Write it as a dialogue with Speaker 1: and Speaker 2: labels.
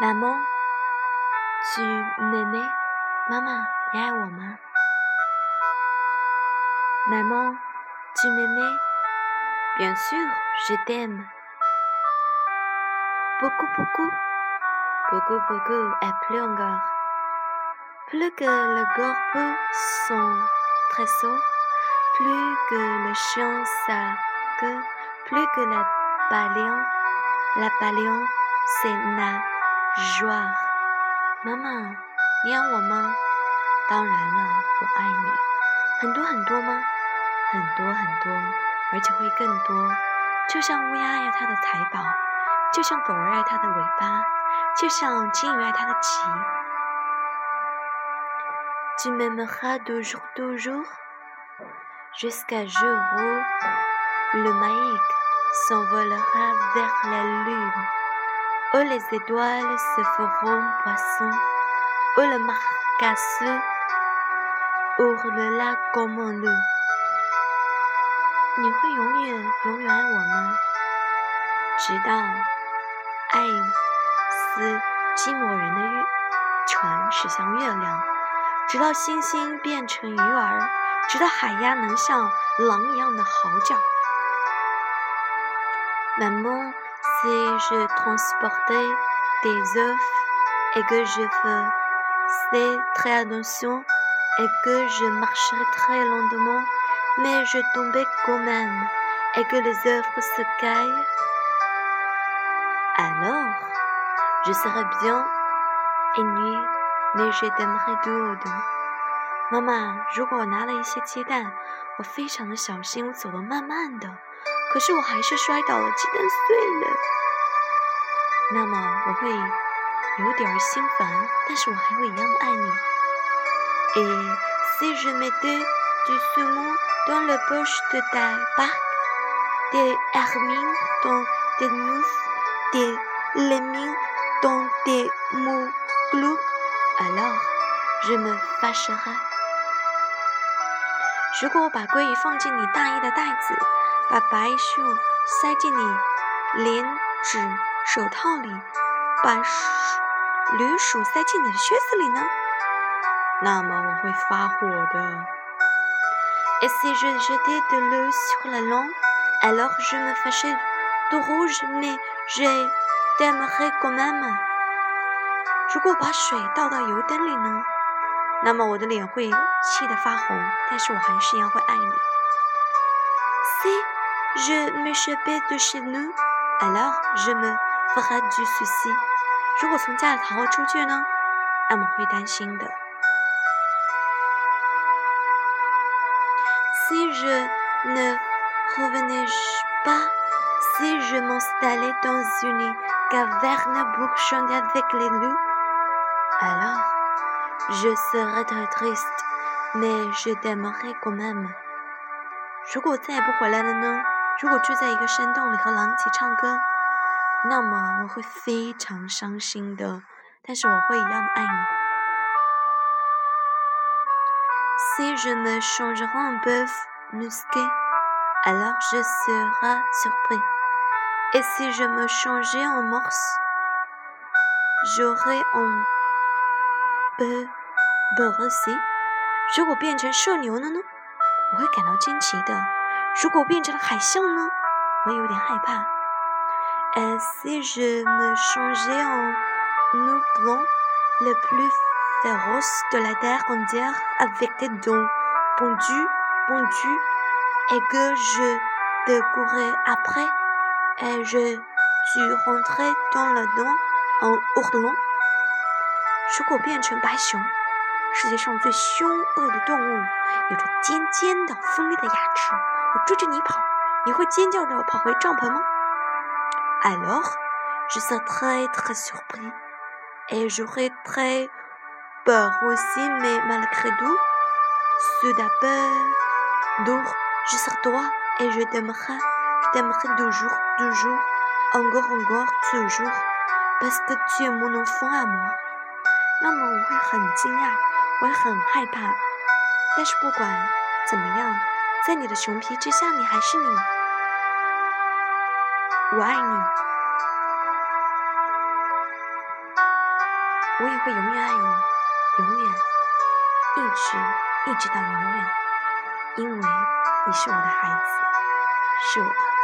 Speaker 1: Maman, tu m'aimais? Maman, 你爱我吗？Maman, tu m'aimais? Bien sûr, je t'aime. Beaucoup, beaucoup, beaucoup, beaucoup, et plus encore. Plus que le corps sont très sourd, plus que le chien sa queue, plus que la baleine, la baleine c'est na 说，妈妈，你爱我吗？当然了，我爱你。很多很多吗？很多很多，而且会更多。就像乌鸦爱它的财宝，就像狗儿爱它的尾巴，就像金鱼爱它的鳍。Tu m'aimeras toujours, toujours, jusqu'à jour où le maïk s'envolera vers la lune. Oh les étoiles se feront poissons, oh le marcasseux hurlera comme un loup。你会永远永远爱我吗？直到爱斯基摩人的月船驶向月亮，直到星星变成鱼儿，直到海鸭能像狼一样的嚎叫。m a m。si je transportais des œufs et que je faisais très attention et que je marchais très lentement, mais je tombais quand même et que les œufs se caillent, alors je serais bien ennuyé, mais je t'aimerais tout 妈妈，如果我拿了一些鸡蛋，我非常的小心，我走得慢慢的。 可是我还是摔倒了，鸡蛋碎了。那么我会有点心烦，但是我还会一样的爱你。Et si je mettais du saumon dans la poche de ta barque, des hermines dans des mousses, des lemmings dans des mouglouks, alors je me fâcherais。如果我把鲑鱼放进你大衣的袋子。把白熊塞进你连指手套里，把驴鼠塞进你的靴子里呢？那么我会发火的。Si je jetais de l'eau sur la lampe, alors je me fâchais de rouge, mais je t'aimerais quand même。如果把水倒到油灯里呢？那么我的脸会气得发红，但是我还是一样会爱你。Si Je m'échappais de chez nous, alors je me ferai du souci. 如果从家里逃出去呢，那么会担心的。Si je ne revenais pas, si je m'installais dans une caverne pour chanter avec les loups, alors je serais très triste, mais je t'aimerais quand même. 如果我再也不回来了呢？如果住在一个山洞里和狼一起唱歌，那么我会非常伤心的。但是我会一样的爱你。Si je me changeais en bœuf musqué, alors je serais surpris. Et si je me changeais en morse, j'aurais un peu peur aussi. 如果变成射牛了呢？我会感到惊奇的。如果变成了海象呢？我有点害怕。Et si je me changeais en loup blanc, le plus féroce de la terre entière, avec des dents pointues, pointues, et que je te courais après, et je tu rentrais dans la dent en hurlant. 如果变成白熊，世界上最凶恶的动物，有着尖尖的锋利的牙齿。我追着你跑，你会尖叫着跑回帐篷吗？Alors, je serais très très surpris et j'aurais très peur aussi, mais malgré tout, soudain peur, je serai toi et je t'aimerai, je t'aimerai toujours, toujours, encore, encore, toujours, parce que tu es mon enfant à moi. 那么我会很惊讶，我会很害怕，但是不管怎么样。在你的熊皮之下，你还是你，我爱你。我也会永远爱你，永远，一直一直到永远，因为你是我的孩子，是我的。